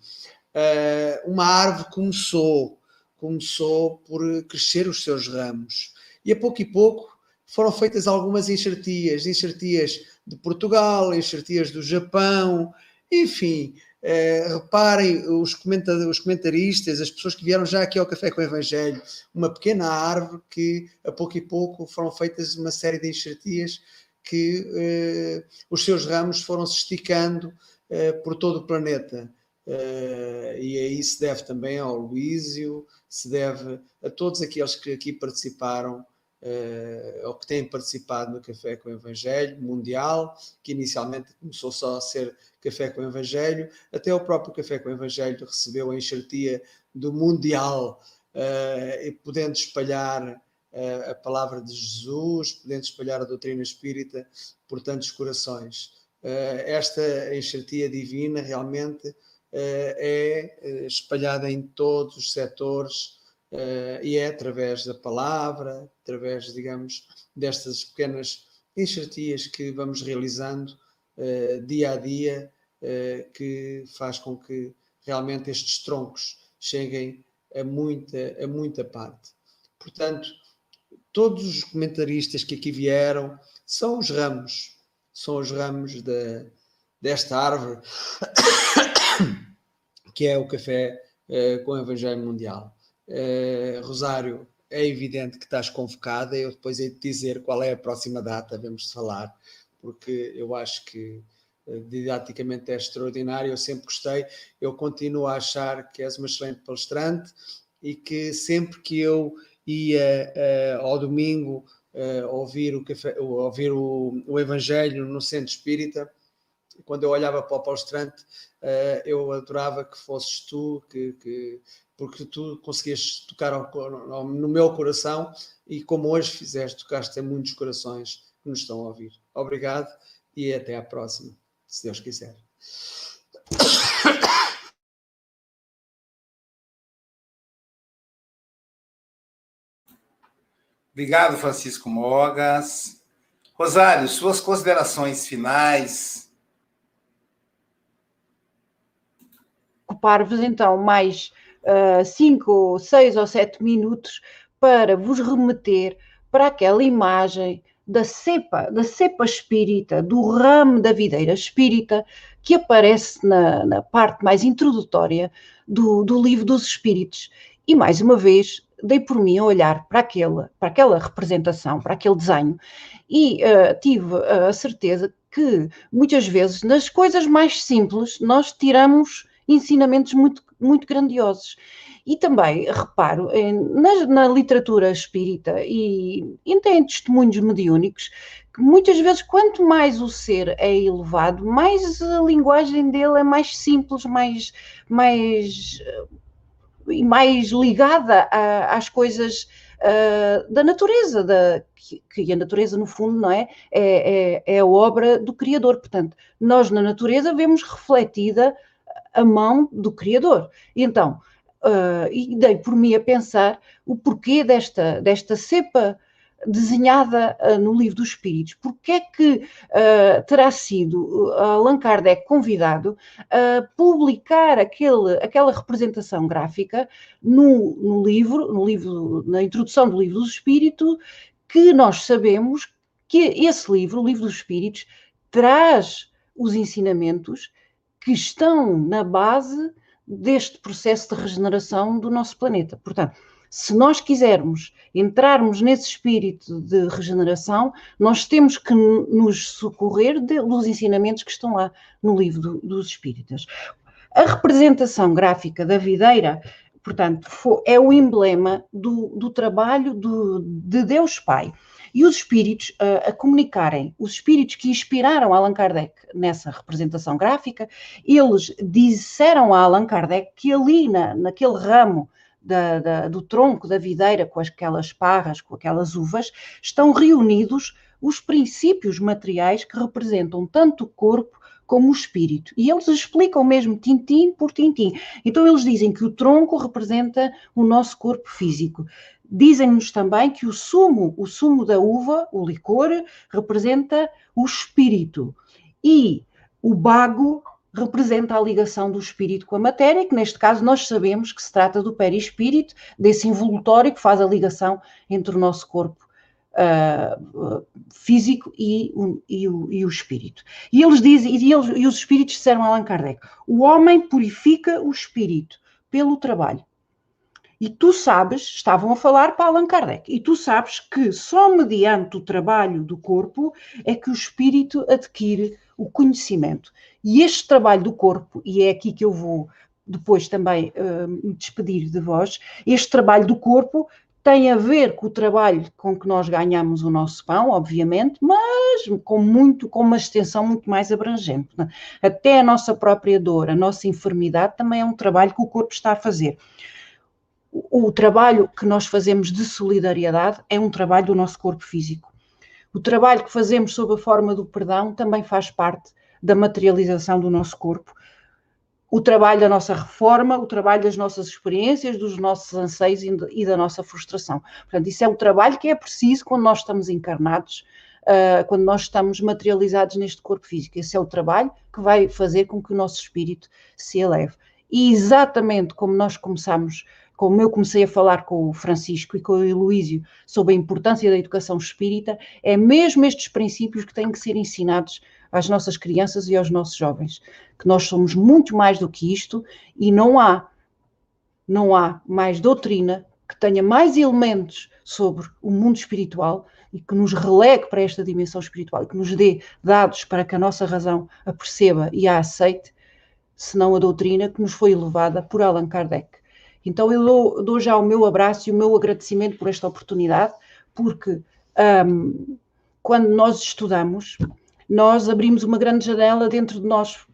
uh, uma árvore começou, começou por crescer os seus ramos. E a pouco e pouco foram feitas algumas enxertias, enxertias de Portugal, enxertias do Japão, enfim, eh, reparem os, os comentaristas, as pessoas que vieram já aqui ao Café com o Evangelho, uma pequena árvore que a pouco e pouco foram feitas uma série de enxertias que eh, os seus ramos foram se esticando eh, por todo o planeta. E aí se deve também ao Luísio, se deve a todos aqueles que aqui participaram uh, ou que têm participado no Café com o Evangelho Mundial, que inicialmente começou só a ser Café com o Evangelho, até o próprio Café com o Evangelho recebeu a enxertia do Mundial, uh, e podendo espalhar uh, a palavra de Jesus, podendo espalhar a doutrina espírita por tantos corações. esta enxertia divina realmente é espalhada em todos os setores uh, e é através da palavra, através, digamos, destas pequenas enxertias que vamos realizando uh, dia a dia, uh, que faz com que realmente estes troncos cheguem a muita, a muita parte. Portanto, todos os comentaristas que aqui vieram são os ramos, são os ramos de, desta árvore que é o café com o Evangelho Mundial. Uh, Rosário, é evidente que estás convocada, eu depois hei de dizer qual é a próxima data, vamos falar, porque eu acho que uh, didaticamente é extraordinário, eu sempre gostei, eu continuo a achar que és uma excelente palestrante e que sempre que eu ia uh, ao domingo ouvir, o, café, ouvir o, o Evangelho no Centro Espírita, quando eu olhava para o palestrante, eu adorava que fosses tu, que, que porque tu conseguias tocar ao, no meu coração e como hoje fizeste, tocaste em muitos corações que nos estão a ouvir. Obrigado e até à próxima, se Deus quiser. Obrigado, Francisco Mogas. Rosário, suas considerações finais. Ocupar-vos então mais uh, cinco, seis ou sete minutos para vos remeter para aquela imagem da cepa, da cepa espírita, do ramo da videira espírita, que aparece na, na parte mais introdutória do, do livro dos Espíritos. E mais uma vez, dei por mim a olhar para aquela, para aquela representação, para aquele desenho, e uh, tive a certeza que muitas vezes nas coisas mais simples nós tiramos ensinamentos muito, muito grandiosos. E também reparo na, na, literatura espírita e, e em testemunhos mediúnicos que muitas vezes, quanto mais o ser é elevado, mais a linguagem dele é mais simples, mais, mais, e mais ligada a, às coisas uh, da natureza, da, que, que, a natureza, no fundo, não é? É, é? é a obra do Criador. Portanto, nós na natureza vemos refletida a mão do Criador. E então, uh, e dei por mim a pensar o porquê desta, desta cepa desenhada uh, no livro dos Espíritos. Porquê é que uh, terá sido Allan Kardec convidado a publicar aquele, aquela representação gráfica no, no livro, no livro, na introdução do livro dos Espíritos, que nós sabemos que esse livro, o livro dos Espíritos, traz os ensinamentos que estão na base deste processo de regeneração do nosso planeta. Portanto, se nós quisermos entrarmos nesse espírito de regeneração, nós temos que nos socorrer de, dos ensinamentos que estão lá no livro do, dos Espíritas. A representação gráfica da videira, portanto, é o emblema do, do trabalho do, de Deus Pai. E os espíritos uh, a comunicarem, os espíritos que inspiraram Allan Kardec nessa representação gráfica, eles disseram a Allan Kardec que ali, na, naquele ramo da, da, do tronco da videira, com aquelas parras, com aquelas uvas, estão reunidos os princípios materiais que representam tanto o corpo como o espírito. E eles explicam mesmo tintim por tintim. Então eles dizem que o tronco representa o nosso corpo físico. Dizem-nos também que o sumo, o sumo da uva, o licor, representa o espírito. E o bago representa a ligação do espírito com a matéria, que neste caso nós sabemos que se trata do perispírito, desse envoltório que faz a ligação entre o nosso corpo uh, físico e o, e, o, e o, espírito. E eles dizem, e, eles, e os espíritos disseram a Allan Kardec: o homem purifica o espírito pelo trabalho. E tu sabes, estavam a falar para Allan Kardec, e tu sabes que só mediante o trabalho do corpo é que o espírito adquire o conhecimento. E este trabalho do corpo, e é aqui que eu vou depois também uh, me despedir de vós, este trabalho do corpo tem a ver com o trabalho com que nós ganhamos o nosso pão, obviamente, mas com muito, com uma extensão muito mais abrangente. Né? Até a nossa própria dor, a nossa enfermidade também é um trabalho que o corpo está a fazer. O, o trabalho que nós fazemos de solidariedade é um trabalho do nosso corpo físico. O trabalho que fazemos sob a forma do perdão também faz parte da materialização do nosso corpo. O trabalho da nossa reforma, o trabalho das nossas experiências, dos nossos anseios e da nossa frustração. Portanto, isso é o trabalho que é preciso quando nós estamos encarnados, uh, quando nós estamos materializados neste corpo físico. Esse é o trabalho que vai fazer com que o nosso espírito se eleve. E exatamente como nós começamos como eu comecei a falar com o Francisco e com o Luísio sobre a importância da educação espírita, é mesmo estes princípios que têm que ser ensinados às nossas crianças e aos nossos jovens, que nós somos muito mais do que isto e não há não há mais doutrina que tenha mais elementos sobre o mundo espiritual e que nos relegue para esta dimensão espiritual e que nos dê dados para que a nossa razão a perceba e a aceite, senão a doutrina que nos foi elevada por Allan Kardec. Então eu dou, dou, já o meu abraço e o meu agradecimento por esta oportunidade, porque um, quando nós estudamos, nós abrimos uma grande janela dentro de nós.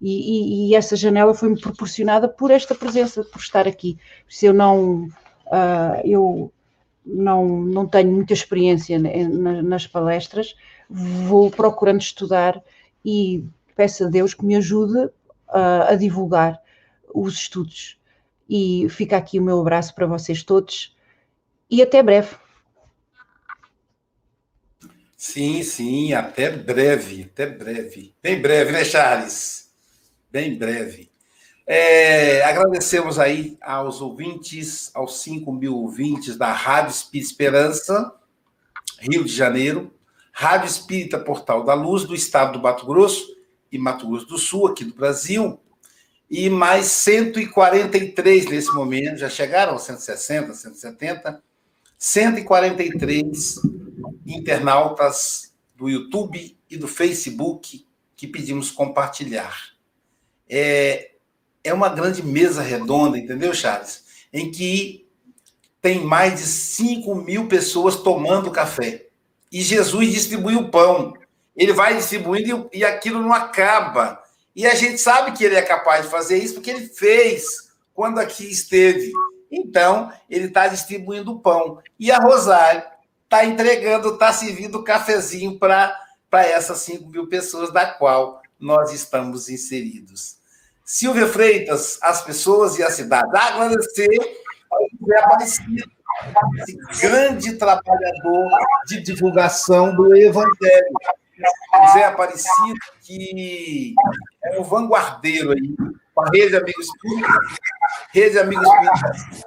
E, e, e essa janela foi-me proporcionada por esta presença, por estar aqui. Se eu não, uh, eu não, não tenho muita experiência nas palestras, vou procurando estudar e peço a Deus que me ajude uh, a divulgar os estudos e fica aqui o meu abraço para vocês todos e até breve. Sim, sim, até breve, até breve. Bem breve, né, Charles? Bem breve. É, agradecemos aí aos ouvintes, aos 5 mil ouvintes da Rádio Espírita Esperança, Rio de Janeiro, Rádio Espírita Portal da Luz, do estado do Mato Grosso e Mato Grosso do Sul, aqui do Brasil, e mais 143 nesse momento, já chegaram a 160, 170, 143 internautas do YouTube e do Facebook que pedimos compartilhar. É, é uma grande mesa redonda, entendeu, Charles? Em que tem mais de 5 mil pessoas tomando café. E Jesus distribuiu o pão. Ele vai distribuindo e aquilo não acaba e a gente sabe que ele é capaz de fazer isso porque ele fez quando aqui esteve. Então, ele está distribuindo o pão. E a Rosário está entregando, está servindo o cafezinho para essas 5 mil pessoas, da qual nós estamos inseridos. Silvia Freitas, as pessoas e a cidade. Agradecer ao José Aparecido, esse grande trabalhador de divulgação do Evangelho. José Aparecido, que é um vanguardeiro aí, com a Rede Amigos Espíritas, Rede Amigos Espíritas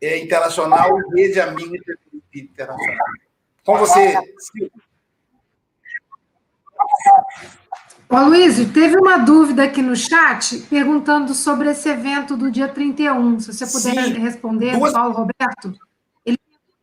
é, Internacional e Rede Amigos Internacional. Com você, Silvio. Ô, Luiz, teve uma dúvida aqui no chat perguntando sobre esse evento do dia 31. Se você puder Sim, responder, duas... Paulo Roberto.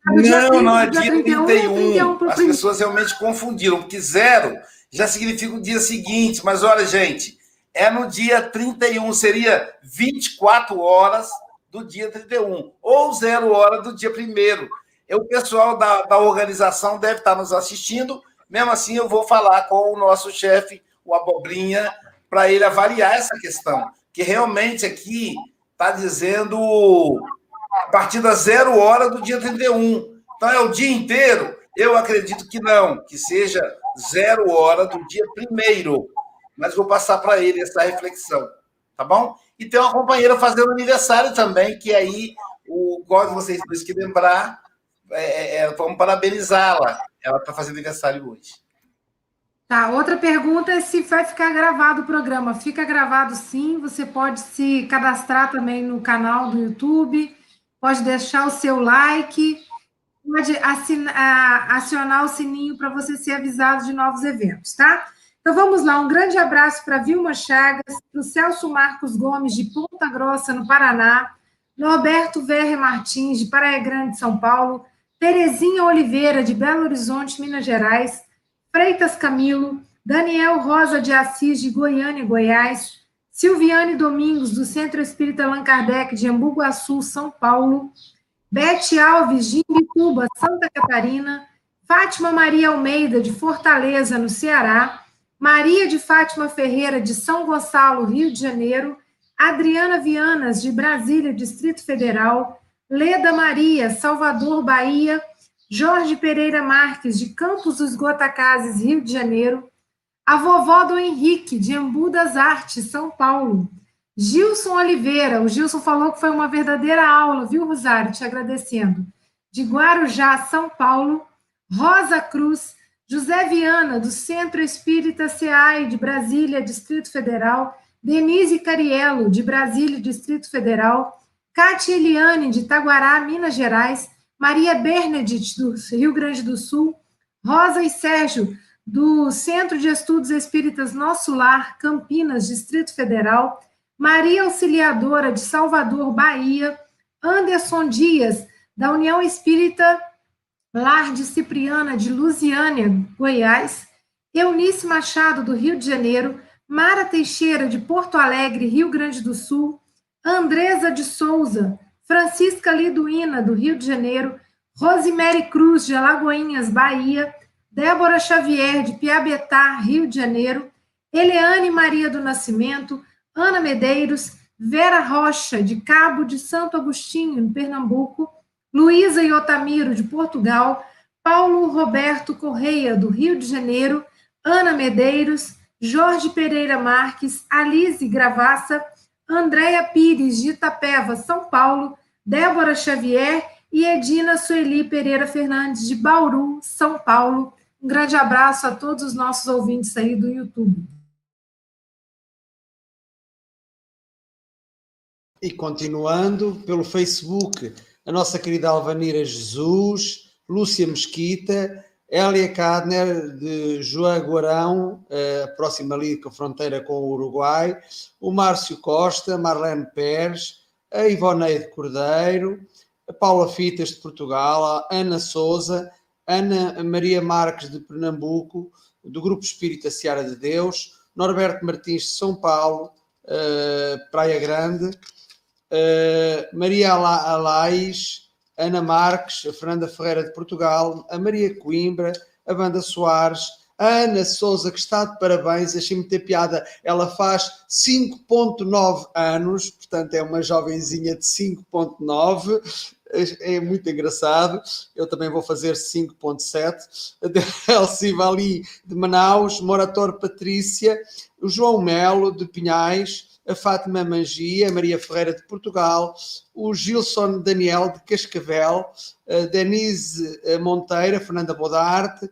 Não, não é dia, dia 31. 31, 31 As pessoas realmente confundiram, porque zero já significa o dia seguinte. Mas olha, gente, é no dia 31, seria 24 horas do dia 31, ou zero hora do dia 1. O pessoal da, da organização deve estar nos assistindo. Mesmo assim, eu vou falar com o nosso chefe o Abobrinha, para ele avaliar essa questão. Que realmente aqui está dizendo a partir da zero hora do dia 31. Então é o dia inteiro? Eu acredito que não, que seja zero hora do dia primeiro. Mas vou passar para ele essa reflexão, tá bom? E tem uma companheira fazendo aniversário também, que aí o código vocês têm que lembrar, é, é, é vamos parabenizá-la. Ela está fazendo aniversário hoje. Tá, outra pergunta é se vai ficar gravado o programa. Fica gravado sim, você pode se cadastrar também no canal do YouTube, pode deixar o seu like, pode assinar, acionar o sininho para você ser avisado de novos eventos, tá? Então vamos lá, um grande abraço para Vilma Chagas, para o Celso Marcos Gomes, de Ponta Grossa, no Paraná, Norberto Verre Martins, de Praia Grande, São Paulo, Terezinha Oliveira, de Belo Horizonte, Minas Gerais, Freitas Camilo, Daniel Rosa de Assis, de Goiânia, Goiás, Silviane Domingos, do Centro Espírita Allan Kardec, de Ambuguaçu, São Paulo, Bete Alves, de Imbituba, Santa Catarina, Fátima Maria Almeida, de Fortaleza, no Ceará, Maria de Fátima Ferreira, de São Gonçalo, Rio de Janeiro, Adriana Vianas, de Brasília, Distrito Federal, Leda Maria, Salvador, Bahia, Jorge Pereira Marques, de Campos dos Gotacazes, Rio de Janeiro, a vovó do Henrique, de Embu das Artes, São Paulo, Gilson Oliveira, o Gilson falou que foi uma verdadeira aula, viu, Rosário? Te agradecendo. De Guarujá, São Paulo, Rosa Cruz, José Viana, do Centro Espírita SEAI, de Brasília, Distrito Federal, Denise Cariello, de Brasília, Distrito Federal, Cátia Eliane, de Taguará, Minas Gerais, Maria Bernadette, do Rio Grande do Sul, Rosa e Sérgio, do Centro de Estudos Espíritas Nosso Lar, Campinas, Distrito Federal, Maria Auxiliadora, de Salvador, Bahia, Anderson Dias, da União Espírita Lar de Cipriana, de Lusiânia, Goiás, Eunice Machado, do Rio de Janeiro, Mara Teixeira, de Porto Alegre, Rio Grande do Sul, Andresa de Souza, Francisca Liduína, do Rio de Janeiro, Rosemary Cruz, de Alagoinhas, Bahia, Débora Xavier, de Piabetá, Rio de Janeiro, Eleane Maria do Nascimento, Ana Medeiros, Vera Rocha, de Cabo de Santo Agostinho, em Pernambuco, Luísa Iotamiro, de Portugal, Paulo Roberto Correia, do Rio de Janeiro, Ana Medeiros, Jorge Pereira Marques, Alice Gravassa, Andréia Pires, de Itapeva, São Paulo, Débora Xavier e Edina Sueli Pereira Fernandes, de Bauru, São Paulo. Um grande abraço a todos os nossos ouvintes aí do YouTube. E continuando pelo Facebook, a nossa querida Alvanira Jesus, Lúcia Mesquita, Hélia Cadner, de Joaguarão, uh, próxima ali com a fronteira com o Uruguai, o Márcio Costa, Marlene Pérez, a Ivoneide Cordeiro, a Paula Fitas de Portugal, a Ana Souza, Ana Maria Marques de Pernambuco, do Grupo Espírita Seara de Deus, Norberto Martins de São Paulo, uh, Praia Grande, uh, Maria Alais, Ana Marques, a Fernanda Ferreira de Portugal, a Maria Coimbra, a Banda Soares, a Ana Souza, que está de parabéns, achei-me ter piada. Ela faz 5,9 anos, portanto é uma jovenzinha de 5,9. É muito engraçado. Eu também vou fazer 5,7. A Elsie Vali de Manaus, Morator Patrícia, o João Melo de Pinhais, a Fátima Mangia, a Maria Ferreira de Portugal, o Gilson Daniel de Cascavel, a Denise Monteira, a Fernanda Bodarte,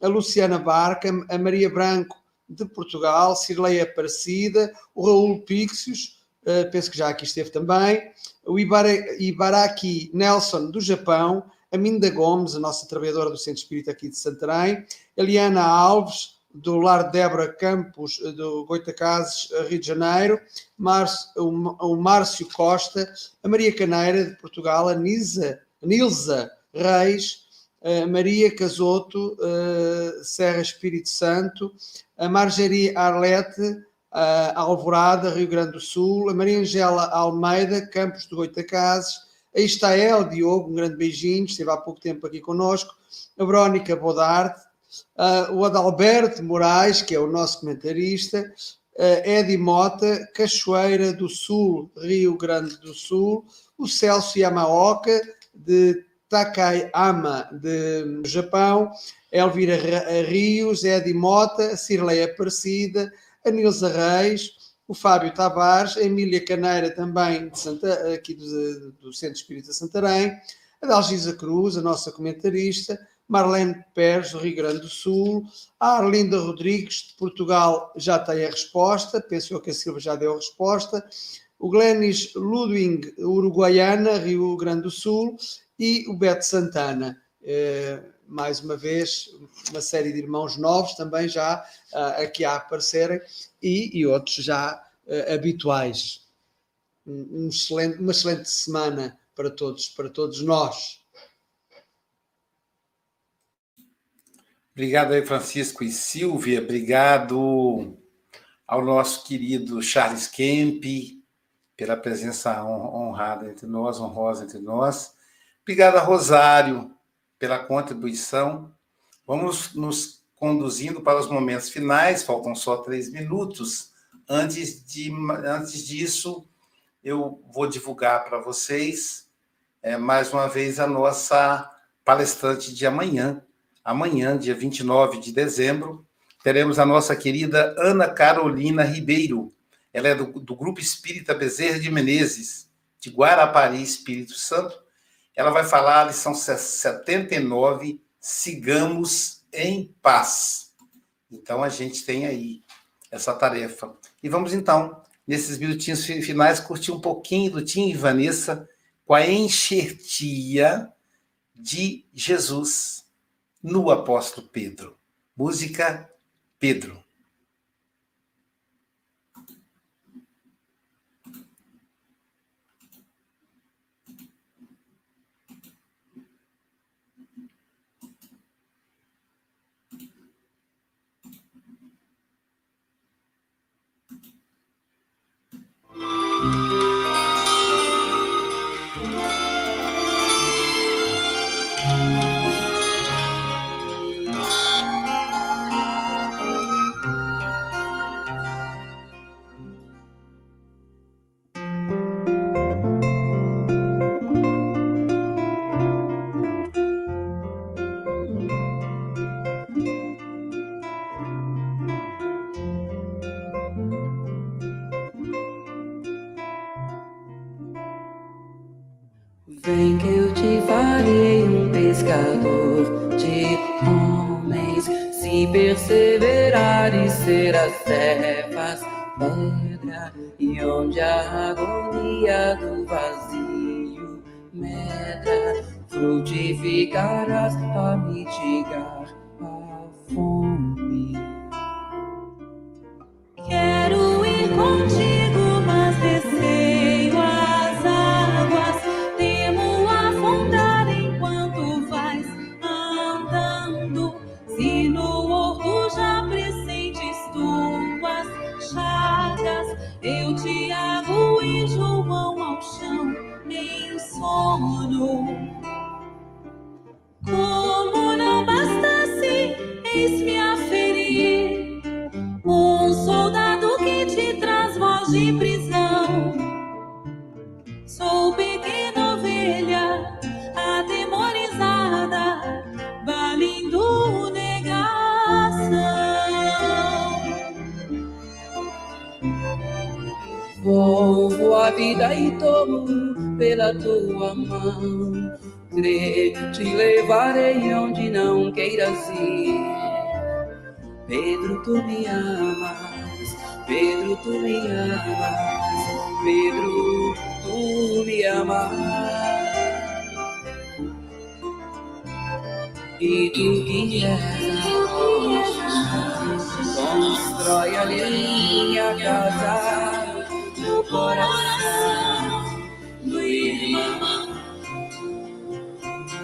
a Luciana Barca, a Maria Branco de Portugal, Cirleia Aparecida, o Raul Pixios, uh, penso que já aqui esteve também, o Ibaraki Nelson do Japão, a Minda Gomes, a nossa trabalhadora do Centro Espírita aqui de Santarém, a Liana Alves, do Lar Débora Campos, do Goitacazes, Rio de Janeiro, Márcio, o Márcio Costa, a Maria Caneira, de Portugal, a Nisa, Nilza Reis, a Maria Casoto, Serra Espírito Santo, a Margeria Arlete, a Alvorada, Rio Grande do Sul, a Maria Angela Almeida, Campos do Goitacazes, a Istael Diogo, um grande beijinho, esteve há pouco tempo aqui conosco, a Verónica Bodarte, uh, o Adalberto Moraes, que é o nosso comentarista, uh, Edi Mota, Cachoeira do Sul, Rio Grande do Sul, o Celso Yamaoka, de Takayama, de Japão, Elvira Rios, Edi Mota, Cirlei Aparecida, a Nilza Reis, o Fábio Tavares, a Emília Caneira, também Santa, aqui do, do Centro Espírita Santarém, a Dalgisa Cruz, a nossa comentarista, Marlene Pérez, do Rio Grande do Sul, a Arlinda Rodrigues, de Portugal, já tem a resposta, penso que a Silva já deu a resposta, o Glenis Ludwig, uruguaiana, Rio Grande do Sul, e o Beto Santana. Eh, mais uma vez, uma série de irmãos novos também já uh, aqui a aparecerem e, e outros já uh, habituais. Um, um excelente, uma excelente semana para todos, para todos nós. Obrigado aí, Francisco e Silvia. Obrigado ao nosso querido Charles Kemp pela presença honrada entre nós, honrosa entre nós. Obrigado a Rosário pela contribuição. Vamos nos conduzindo para os momentos finais, faltam só três minutos. Antes, de, antes disso, eu vou divulgar para vocês é, mais uma vez a nossa palestrante de amanhã, amanhã, dia 29 de dezembro, teremos a nossa querida Ana Carolina Ribeiro. Ela é do, do Grupo Espírita Bezerra de Menezes, de Guarapari, Espírito Santo. Ela vai falar a lição 79, Sigamos em Paz. Então, a gente tem aí essa tarefa. E vamos, então, nesses minutinhos finais, curtir um pouquinho do Tim e Vanessa com a enxertia de Jesus no apóstolo Pedro. Música Pedro. em que eu te farei um pescador de homens. Se perseverares, serás trevas, pedra, e onde a agonia do vazio medra, frutificarás a mitigar. Tu me amas, Pedro, tu me amas, Pedro, tu me amas. E tu que és a constrói a minha casa. No coração do irmão.